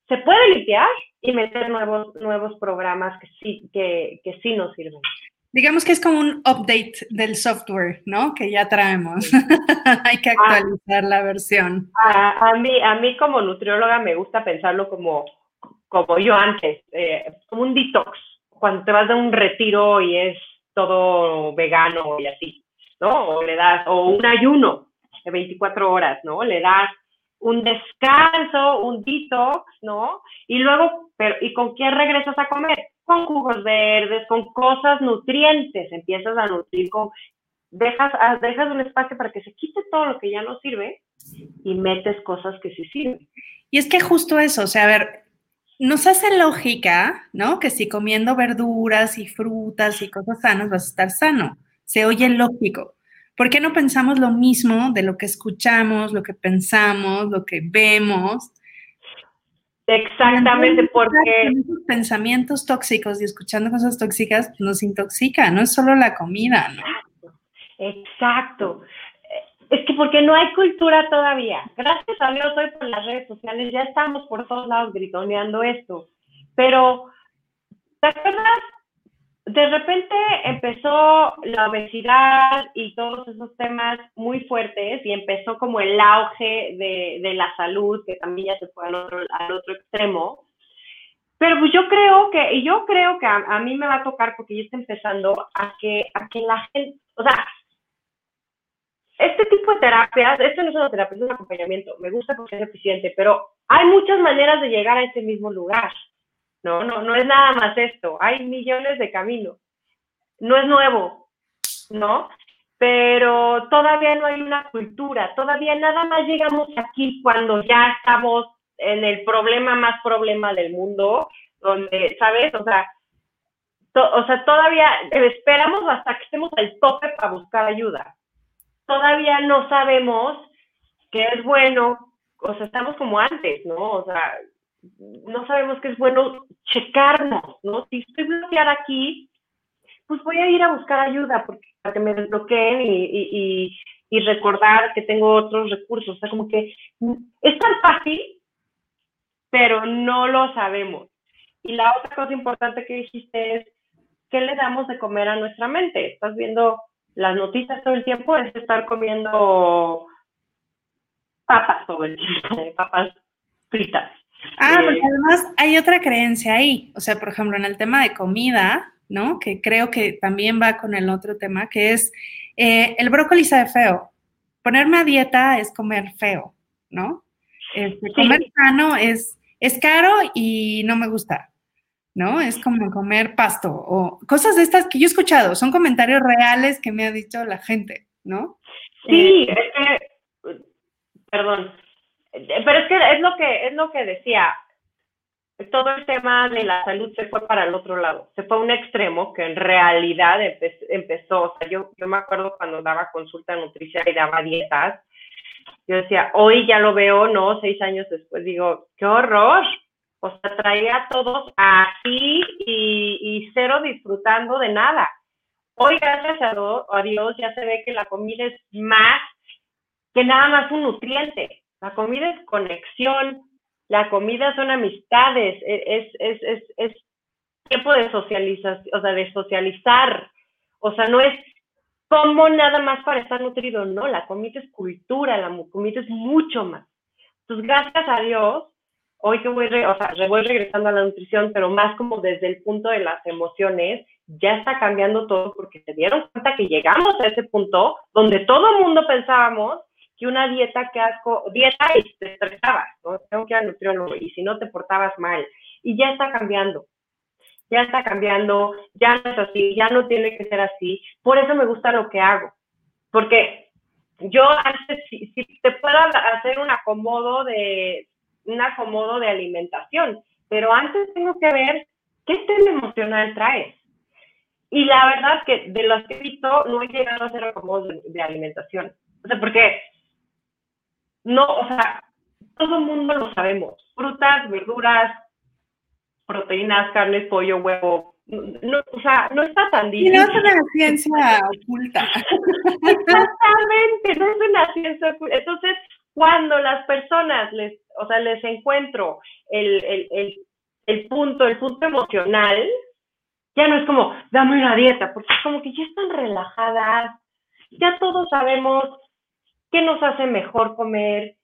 se puede limpiar y meter nuevos, nuevos programas que sí, que, que sí nos sirven. Digamos que es como un update del software, ¿no? Que ya traemos. Hay que ah. actualizar la versión. A, a, mí, a mí como nutrióloga me gusta pensarlo como, como yo antes, eh, como un detox. Cuando te vas de un retiro y es todo vegano y así. ¿no? O le das, o un ayuno de 24 horas, ¿no? Le das un descanso, un detox, ¿no? Y luego, pero, ¿y con qué regresas a comer? Con jugos verdes, con cosas nutrientes, empiezas a nutrir con, dejas, ah, dejas un espacio para que se quite todo lo que ya no sirve y metes cosas que sí sirven. Y es que justo eso, o sea, a ver, nos hace lógica, ¿no? Que si comiendo verduras y frutas y cosas sanas vas a estar sano se oye lógico. ¿Por qué no pensamos lo mismo de lo que escuchamos, lo que pensamos, lo que vemos? Exactamente, porque esos pensamientos tóxicos y escuchando cosas tóxicas nos intoxica, no es solo la comida, ¿no? Exacto. Es que porque no hay cultura todavía. Gracias a Dios hoy por las redes sociales ya estamos por todos lados gritoneando esto. Pero, ¿te acuerdas de repente empezó la obesidad y todos esos temas muy fuertes y empezó como el auge de, la salud, que también ya se fue al otro, extremo. Pero pues yo creo que, yo creo que a, mí me va a tocar porque ya está empezando a que, a que la gente, o sea, este tipo de terapias, esto no es una terapia, es un acompañamiento, me gusta porque es eficiente, pero hay muchas maneras de llegar a ese mismo lugar. No, no, no es nada más esto. Hay millones de caminos. No es nuevo, ¿no? Pero todavía no hay una cultura. Todavía nada más llegamos aquí cuando ya estamos en el problema más problema del mundo, donde, ¿sabes? O sea, o sea, todavía esperamos hasta que estemos al tope para buscar ayuda. Todavía no sabemos qué es bueno, o sea, estamos como antes, ¿no? O sea, no sabemos que es bueno checarnos, ¿no? Si estoy bloqueada aquí, pues voy a ir a buscar ayuda porque, para que me desbloqueen y, y, y, recordar que tengo otros recursos. O sea, como que es tan fácil, pero no lo sabemos. Y la otra cosa importante que dijiste es, ¿qué le damos de comer a nuestra mente? Estás viendo las noticias todo el tiempo, es estar comiendo papas todo el tiempo, papas fritas. Ah, porque además hay otra creencia ahí. O sea, por ejemplo, en el tema de comida, ¿no? Que creo que también va con el otro tema, que es eh, el brócoli sabe feo. Ponerme a dieta es comer feo, ¿no? Este, comer sano es, es caro y no me gusta, ¿no? Es como comer pasto o cosas de estas que yo he escuchado, son comentarios reales que me ha dicho la gente, ¿no? Sí, eh, es que, perdón, pero es que es lo que, es lo que decía, todo el tema de la salud se fue para el otro lado, se fue a un extremo que en realidad empezó, o sea, yo, yo me acuerdo cuando daba consulta nutricia y daba dietas, yo decía, hoy ya lo veo, ¿no? Seis años después digo, qué horror, o sea, traía a todos aquí y, y cero disfrutando de nada. Hoy, gracias a Dios, ya se ve que la comida es más que nada más un nutriente. La comida es conexión, la comida son amistades, e, es, es, es, es tiempo de socializar, o sea, de socializar. O sea, no es como nada más para estar nutrido, no, la comida es cultura, la comida es mucho más. Entonces, gracias a Dios, hoy que voy, o sea, voy regresando a la nutrición, pero más como desde el punto de las emociones, ya está cambiando todo porque se dieron cuenta que llegamos a ese punto donde todo el mundo pensábamos que una dieta que asco, dieta y te estresabas, ¿no? Tengo que ir al nutriólogo y si no te portabas mal. Y ya está cambiando ya está cambiando, ya no es así, ya no tiene que ser así. Por eso me gusta lo que hago, porque yo antes, si, te puedo hacer un acomodo de, un acomodo de alimentación, pero antes tengo que ver qué tema emocional traes. Y la verdad que de los que he visto, no he llegado a hacer acomodo de, de alimentación. O sea, porque no, o sea, todo el mundo lo sabemos. Frutas, verduras, proteínas, carnes, pollo, huevo. No, o sea, no está tan difícil. no es una ciencia oculta. Exactamente, no es una ciencia oculta. Entonces, cuando las personas les, o sea, les encuentro el, el, el, el punto, el punto emocional, ya no es como, dame una dieta, porque es como que ya están relajadas, ya todos sabemos qué nos hace mejor comer,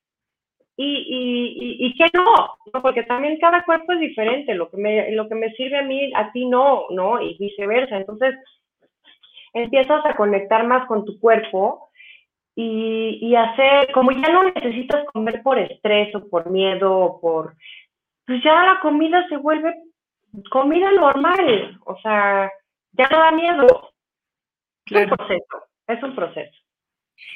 y, y, y, que no, porque también cada cuerpo es diferente, lo que, me, lo que me sirve a mí, a ti no, ¿no? Y viceversa. Entonces, empiezas a conectar más con tu cuerpo y, y hacer, como ya no necesitas comer por estrés o por miedo o por, pues ya la comida se vuelve comida normal, o sea, ya no da miedo. Es un proceso, es un proceso.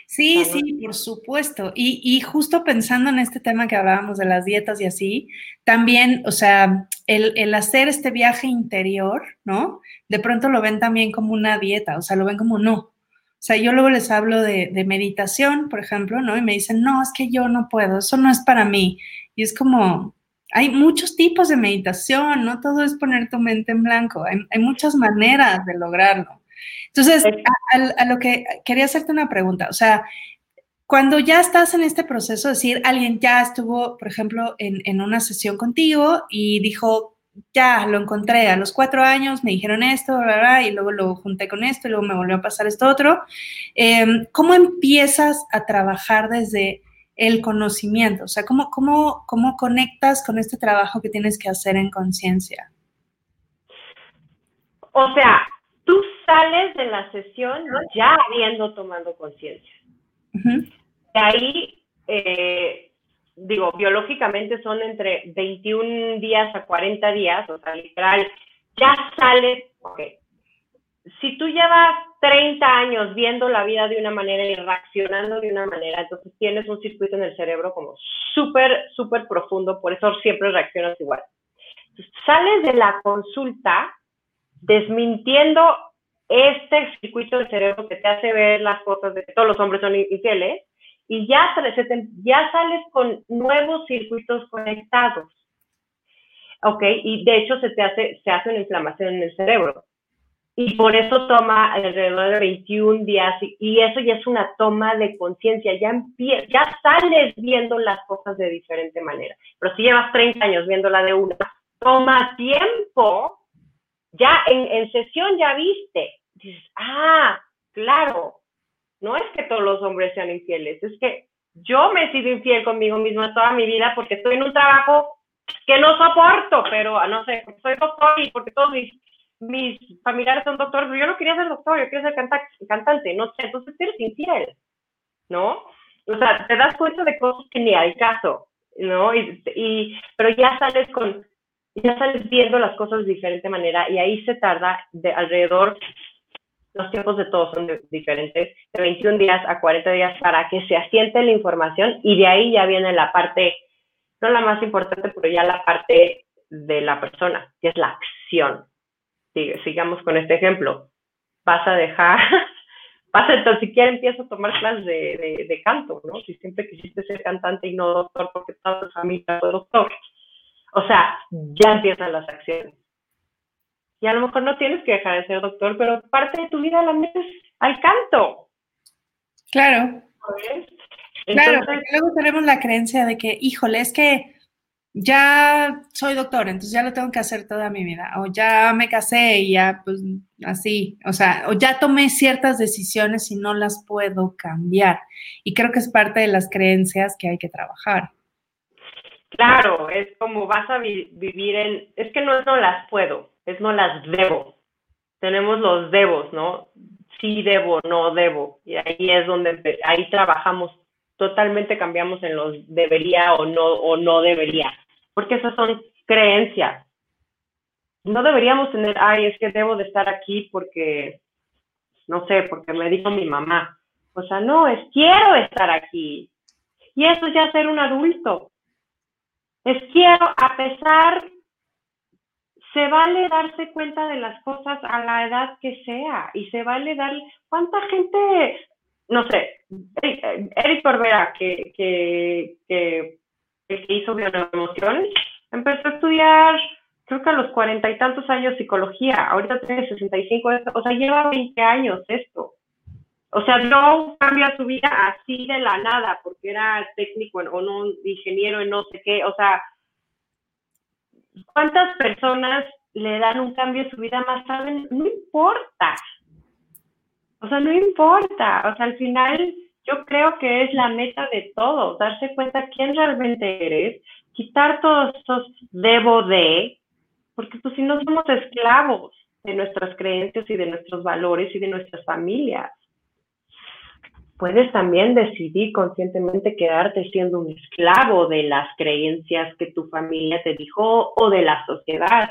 Sí, sí, por supuesto. Y, justo pensando en este tema que hablábamos de las dietas y así, también, o sea, el, hacer este viaje interior, ¿no? De pronto lo ven también como una dieta, o sea, lo ven como no. O sea, yo luego les hablo de, de meditación, por ejemplo, ¿no? Y me dicen, no, es que yo no puedo, eso no es para mí. Y es como, hay muchos tipos de meditación, no todo es poner tu mente en blanco, hay muchas maneras de lograrlo. Entonces, a, lo que quería hacerte una pregunta, o sea, cuando ya estás en este proceso, es decir, alguien ya estuvo, por ejemplo, en, una sesión contigo y dijo, ya lo encontré a los cuatro años, me dijeron esto, y luego lo junté con esto, y luego me volvió a pasar esto otro. Em, ¿Cómo empiezas a trabajar desde el conocimiento? O sea, ¿cómo, cómo, cómo conectas con este trabajo que tienes que hacer en conciencia? O sea, tú sales de la sesión ya habiendo tomado conciencia. De ahí, eh, digo, biológicamente son entre 21 días a 40 días, o sea, literal, ya sales, ok. Si tú llevas 30 años viendo la vida de una manera y reaccionando de una manera, entonces tienes un circuito en el cerebro como súper, súper profundo, por eso siempre reaccionas igual. sales de la consulta desmintiendo este circuito del cerebro que te hace ver las cosas de que todos los hombres son infieles y ya, ya sales con nuevos circuitos conectados. ¿Ok? Y de hecho se te hace, se hace una inflamación en el cerebro. Y por eso toma alrededor de 21 días y, eso ya es una toma de conciencia, ya, ya sales viendo las cosas de diferente manera. Pero si llevas 30 años viéndola de una, toma tiempo ya en, sesión ya viste, dices, ah, claro, no es que todos los hombres sean infieles, es que yo me he sido infiel conmigo misma toda mi vida porque estoy en un trabajo que no soporto, pero ah, no sé, soy doctor y porque todos mis, familiares son doctores, pero yo no quería ser doctor, yo quería ser cantante, no sé, entonces eres infiel, ¿no? O sea, te das cuenta de cosas que ni hay caso, ¿no? Y, y, pero ya sales con ya sales viendo las cosas de diferente manera y ahí se tarda de alrededor, los tiempos de todos son diferentes, de 21 días a 40 días para que se asiente la información y de ahí ya viene la parte, no la más importante, pero ya la parte de la persona, que es la acción. sigamos con este ejemplo. Vas a dejar, vas a, entonces siquiera empiezo a tomar clases de, de, canto, ¿no? Si siempre quisiste ser cantante y no doctor porque toda tu familia fue doctor o sea, ya empiezan las acciones. Y a lo mejor no tienes que dejar de ser doctor, pero parte de tu vida la metes al canto. Claro. claro, porque luego tenemos la creencia de que, híjole, es que ya soy doctor, entonces ya lo tengo que hacer toda mi vida, o ya me casé y ya, pues así, o sea, o ya tomé ciertas decisiones y no las puedo cambiar. Y creo que es parte de las creencias que hay que trabajar. Claro, es como vas a vivir en, es que no no las puedo, es no las debo. Tenemos los debos, ¿no? Sí debo, no debo. Y ahí es donde, ahí trabajamos totalmente cambiamos en los debería o no, o no debería, porque esas son creencias. No deberíamos tener, ay, es que debo de estar aquí porque, no sé, porque me dijo mi mamá. O sea, no, es quiero estar aquí. Y eso es ya ser un adulto. Es quiero, a pesar, se vale darse cuenta de las cosas a la edad que sea y se vale dar, ¿cuánta gente no sé, Eric Corbera, que, que, que, hizo bioemociones, empezó a estudiar, creo que a los cuarenta y tantos años psicología, ahorita tiene 65, o sea, lleva 20 años esto. O sea, no cambia su vida así de la nada, porque era técnico o no ingeniero en no sé qué, o sea, ¿cuántas personas le dan un cambio a su vida más tarde? No importa, o sea, no importa, o sea, al final yo creo que es la meta de todo, darse cuenta quién realmente eres, quitar todos esos debo de, porque pues si no somos esclavos de nuestras creencias y de nuestros valores y de nuestras familias. Puedes también decidir conscientemente quedarte siendo un esclavo de las creencias que tu familia te dijo o de la sociedad.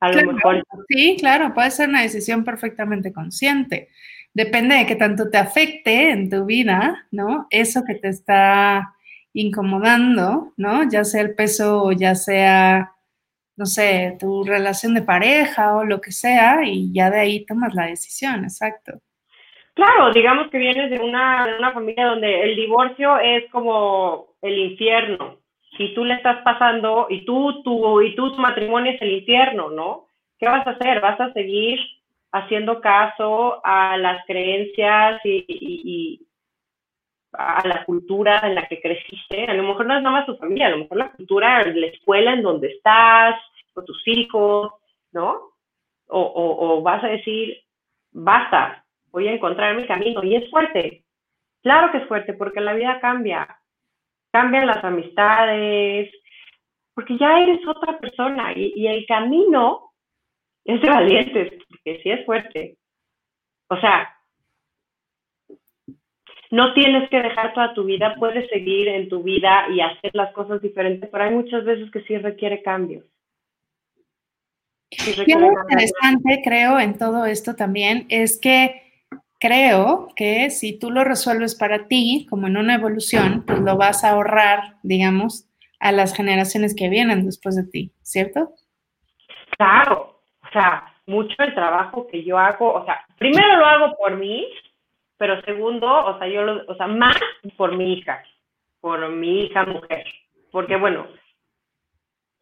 A lo mejor. Sí, claro, puede ser una decisión perfectamente consciente depende de qué tanto te afecte en tu vida, ¿no? Eso que te está incomodando, ¿no? Ya sea el peso o ya sea, no sé, tu relación de pareja o lo que sea, y ya de ahí tomas la decisión, exacto. Claro, digamos que vienes de una, de una familia donde el divorcio es como el infierno. Si tú le estás pasando y tú, tú, y tú tu matrimonio es el infierno, ¿no? ¿Qué vas a hacer? ¿Vas a seguir haciendo caso a las creencias y, a la cultura en la que creciste. A lo mejor no es nada más tu familia, a lo mejor la cultura, la escuela en donde estás, con tus hijos, ¿no? O, o vas a decir, basta, voy a encontrar mi camino. Y es fuerte. Claro que es fuerte, porque la vida cambia. Cambian las amistades, porque ya eres otra persona y, y el camino es de valientes, porque sí es fuerte. O sea, no tienes que dejar toda tu vida, puedes seguir en tu vida y hacer las cosas diferentes, pero hay muchas veces que sí requiere cambios. Sí y algo interesante, creo, en todo esto también es que creo que si tú lo resuelves para ti, como en una evolución, pues lo vas a ahorrar, digamos, a las generaciones que vienen después de ti, ¿cierto? Claro, o sea, mucho el trabajo que yo hago, o sea, primero lo hago por mí, pero segundo, o sea, yo lo, o sea, más por mi hija, por mi hija mujer, porque bueno,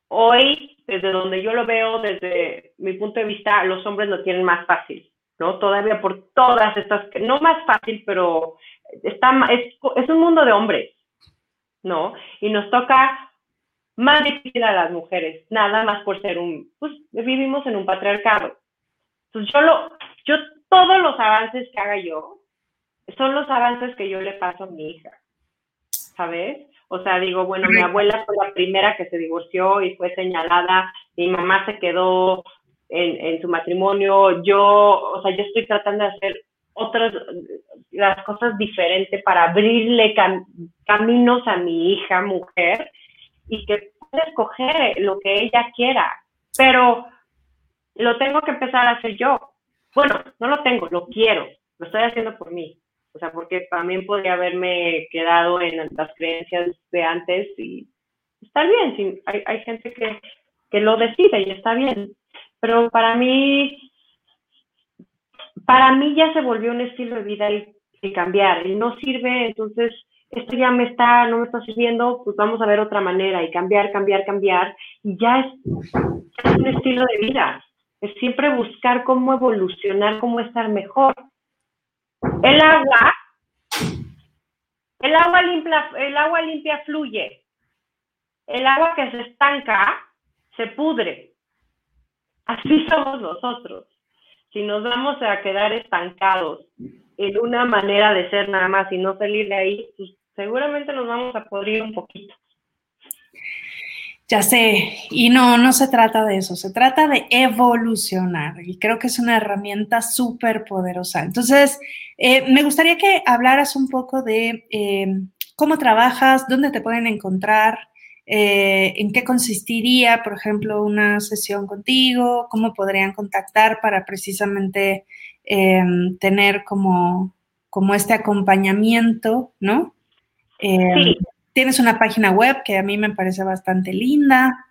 hoy, desde donde yo lo veo, desde mi punto de vista, los hombres lo tienen más fácil, ¿no? Todavía por todas estas, no más fácil, pero está, es, es un mundo de hombres, ¿no? Y nos toca más difícil a las mujeres, nada más por ser un, pues vivimos en un patriarcado. Entonces yo lo, yo todos los avances que haga yo son los avances que yo le paso a mi hija, ¿sabes? O sea, digo, bueno, mi abuela fue la primera que se divorció y fue señalada, mi mamá se quedó en, en su matrimonio, yo, o sea, yo estoy tratando de hacer otras, las cosas diferentes para abrirle caminos a mi hija mujer y que puede escoger lo que ella quiera, pero lo tengo que empezar a hacer yo. Bueno, no lo tengo, lo quiero, lo estoy haciendo por mí. O sea, porque también podría haberme quedado en las creencias de antes y está bien, hay, hay gente que, que lo decide y está bien. Pero para mí, para mí ya se volvió un estilo de vida y cambiar. Y no sirve, entonces, esto ya me está, no me está sirviendo, pues vamos a ver otra manera y cambiar, cambiar, cambiar. Y ya es, un estilo de vida. Es siempre buscar cómo evolucionar, cómo estar mejor. El agua, el agua limpia, el agua limpia fluye. el agua que se estanca se pudre. Así somos nosotros. Si nos vamos a quedar estancados en una manera de ser nada más y no salir de ahí, pues seguramente nos vamos a podrir un poquito. Ya sé, y no, no se trata de eso, se trata de evolucionar y creo que es una herramienta súper poderosa. Entonces, eh, me gustaría que hablaras un poco de eh, cómo trabajas, dónde te pueden encontrar, eh, en qué consistiría, por ejemplo, una sesión contigo, cómo podrían contactar para precisamente tener como, como este acompañamiento, ¿no? sí Tienes una página web que a mí me parece bastante linda.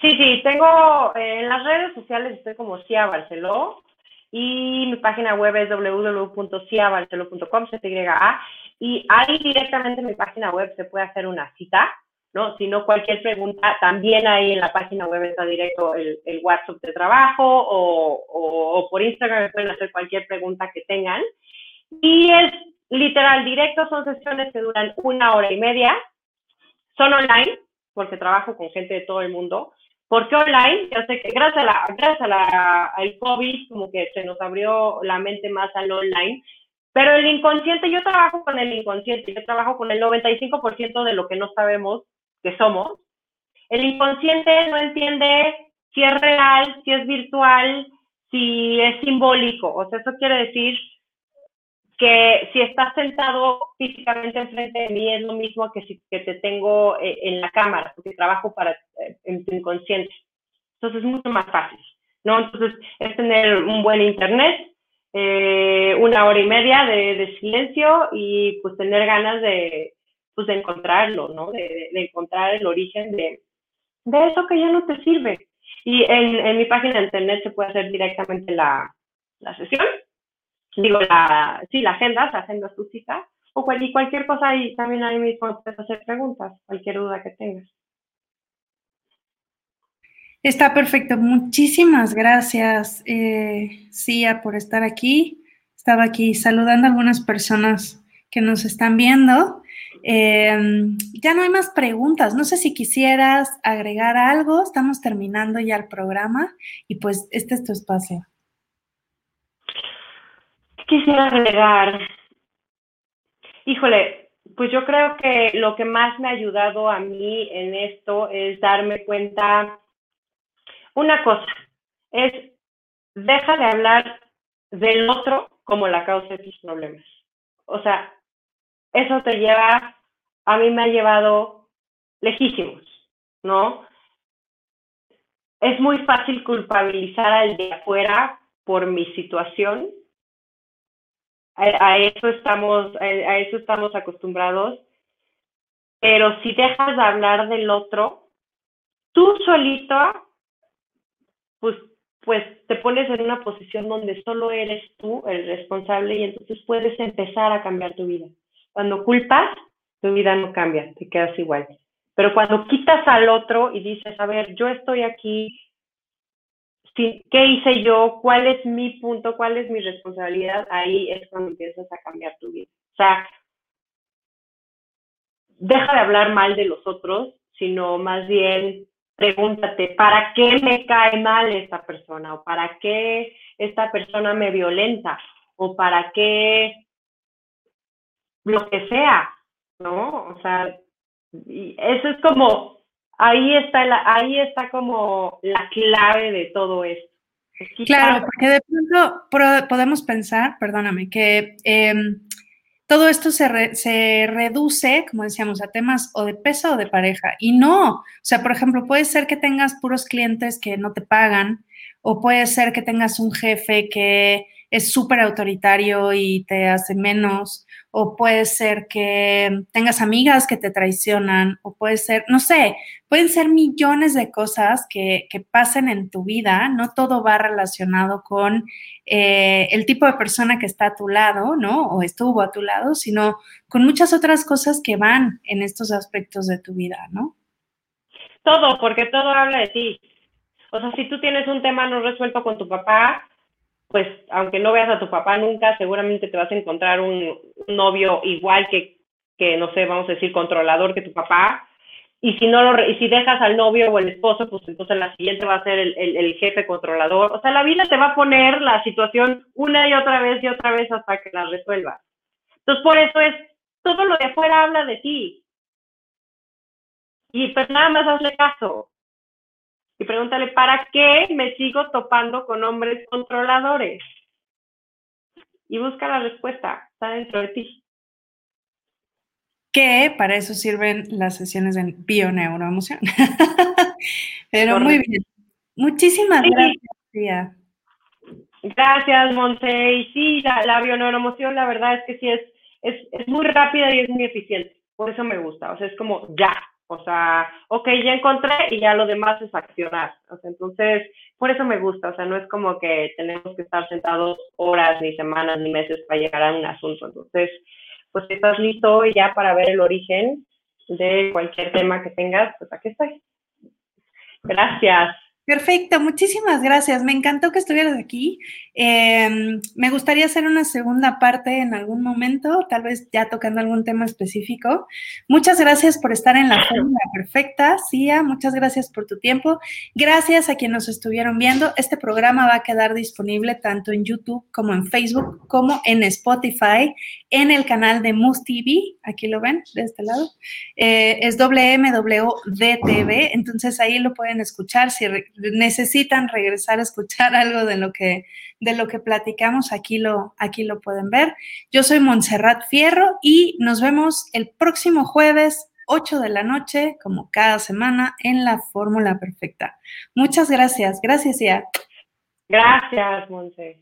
Sí, sí, tengo eh, en las redes sociales estoy como Cia Barceló y mi página web es www.ciabarceló.com, A, y ahí directamente en mi página web se puede hacer una cita, ¿no? Si no, cualquier pregunta, también ahí en la página web está directo el, WhatsApp de trabajo o, o, por Instagram pueden hacer cualquier pregunta que tengan. Y es literal directo, son sesiones que duran una hora y media, son online, porque trabajo con gente de todo el mundo. ¿Por qué online? Ya sé que gracias, a la, gracias a la, al COVID, como que se nos abrió la mente más al online, pero el inconsciente, yo trabajo con el inconsciente, yo trabajo con el 95% de lo que no sabemos que somos. El inconsciente no entiende si es real, si es virtual, si es simbólico. O sea, eso quiere decir que si estás sentado físicamente enfrente de mí es lo mismo que si que te tengo eh, en la cámara, porque trabajo para eh, en tu inconsciente. Entonces es mucho más fácil, ¿no? Entonces es tener un buen internet, eh, una hora y media de, silencio y pues tener ganas de, pues, de encontrarlo, ¿no? De, encontrar el origen de, de eso que ya no te sirve. Y en, mi página de internet se puede hacer directamente la, la sesión digo, la, sí, la agenda, se agenda tu cita, o cualquier cosa y también ahí mismo puedes hacer preguntas, cualquier duda que tengas. Está perfecto. Muchísimas gracias, eh, por estar aquí. Estaba aquí saludando a algunas personas que nos están viendo. Em, ya no hay más preguntas. No sé si quisieras agregar algo. Estamos terminando ya el programa y pues este es tu espacio quisiera agregar? Híjole, pues yo creo que lo que más me ha ayudado a mí en esto es darme cuenta una cosa, es deja de hablar del otro como la causa de tus problemas. O sea, eso te lleva, a mí me ha llevado lejísimos, ¿no? Es muy fácil culpabilizar al de afuera por mi situación a, eso estamos, a, eso estamos acostumbrados. Pero si dejas de hablar del otro, tú solito, pues, pues te pones en una posición donde solo eres tú el responsable y entonces puedes empezar a cambiar tu vida. Cuando culpas, tu vida no cambia, te quedas igual. Pero cuando quitas al otro y dices, a ver, yo estoy aquí ¿qué hice yo? ¿Cuál es mi punto? ¿Cuál es mi responsabilidad? Ahí es cuando empiezas a cambiar tu vida. O sea, deja de hablar mal de los otros, sino más bien pregúntate, ¿para qué me cae mal esta persona? ¿O para qué esta persona me violenta? ¿O para qué lo que sea? ¿No? O sea, eso es como ahí está, la, ahí está como la clave de todo esto. Claro, porque de pronto podemos pensar, perdóname, que em, todo esto se, se, reduce, como decíamos, a temas o de peso o de pareja. Y no, o sea, por ejemplo, puede ser que tengas puros clientes que no te pagan, o puede ser que tengas un jefe que es súper autoritario y te hace menos, o puede ser que tengas amigas que te traicionan, o puede ser, no sé, pueden ser millones de cosas que, que pasen en tu vida, no todo va relacionado con eh, el tipo de persona que está a tu lado, ¿no? O estuvo a tu lado, sino con muchas otras cosas que van en estos aspectos de tu vida, ¿no? Todo, porque todo habla de ti. O sea, si tú tienes un tema no resuelto con tu papá, pues aunque no veas a tu papá nunca, seguramente te vas a encontrar un, novio igual que, que, no sé, vamos a decir, controlador que tu papá. y si no lo, y si dejas al novio o el esposo, pues entonces la siguiente va a ser el, el, jefe controlador. O sea, la vida te va a poner la situación una y otra vez y otra vez hasta que la resuelvas. Entonces, por eso es, todo lo de afuera habla de ti. Y pues nada más hazle caso. Y pregúntale, ¿para qué me sigo topando con hombres controladores? Y busca la respuesta, está dentro de ti que para eso sirven las sesiones de bioneuroemoción. Pero muy bien. Muchísimas gracias, Tía. Gracias, Monse. Y sí, la, la bioneuroemoción, la verdad es que sí es, es, muy rápida y es muy eficiente. Por eso me gusta. O sea, es como ya. O sea, ok, ya encontré y ya lo demás es accionar. O sea, entonces, por eso me gusta. O sea, no es como que tenemos que estar sentados horas, ni semanas, ni meses para llegar a un asunto. Entonces, pues si estás listo ya para ver el origen de cualquier tema que tengas, pues aquí estoy. Gracias. Perfecto, muchísimas gracias. Me encantó que estuvieras aquí. Em, me gustaría hacer una segunda parte en algún momento, tal vez ya tocando algún tema específico. Muchas gracias por estar en la fórmula perfecta, Cia. Muchas gracias por tu tiempo. Gracias a quienes nos estuvieron viendo. Este programa va a quedar disponible tanto en YouTube como en Facebook, como en Spotify, en el canal de Mus TV. Aquí lo ven de este lado. Eh, es WMWDTV, entonces ahí lo pueden escuchar si necesitan regresar a escuchar algo de lo que, de lo que platicamos, aquí lo, aquí lo pueden ver. Yo soy Montserrat Fierro y nos vemos el próximo jueves 8 de la noche, como cada semana, en la Fórmula Perfecta. Muchas gracias. Gracias, ya. Gracias, Montserrat.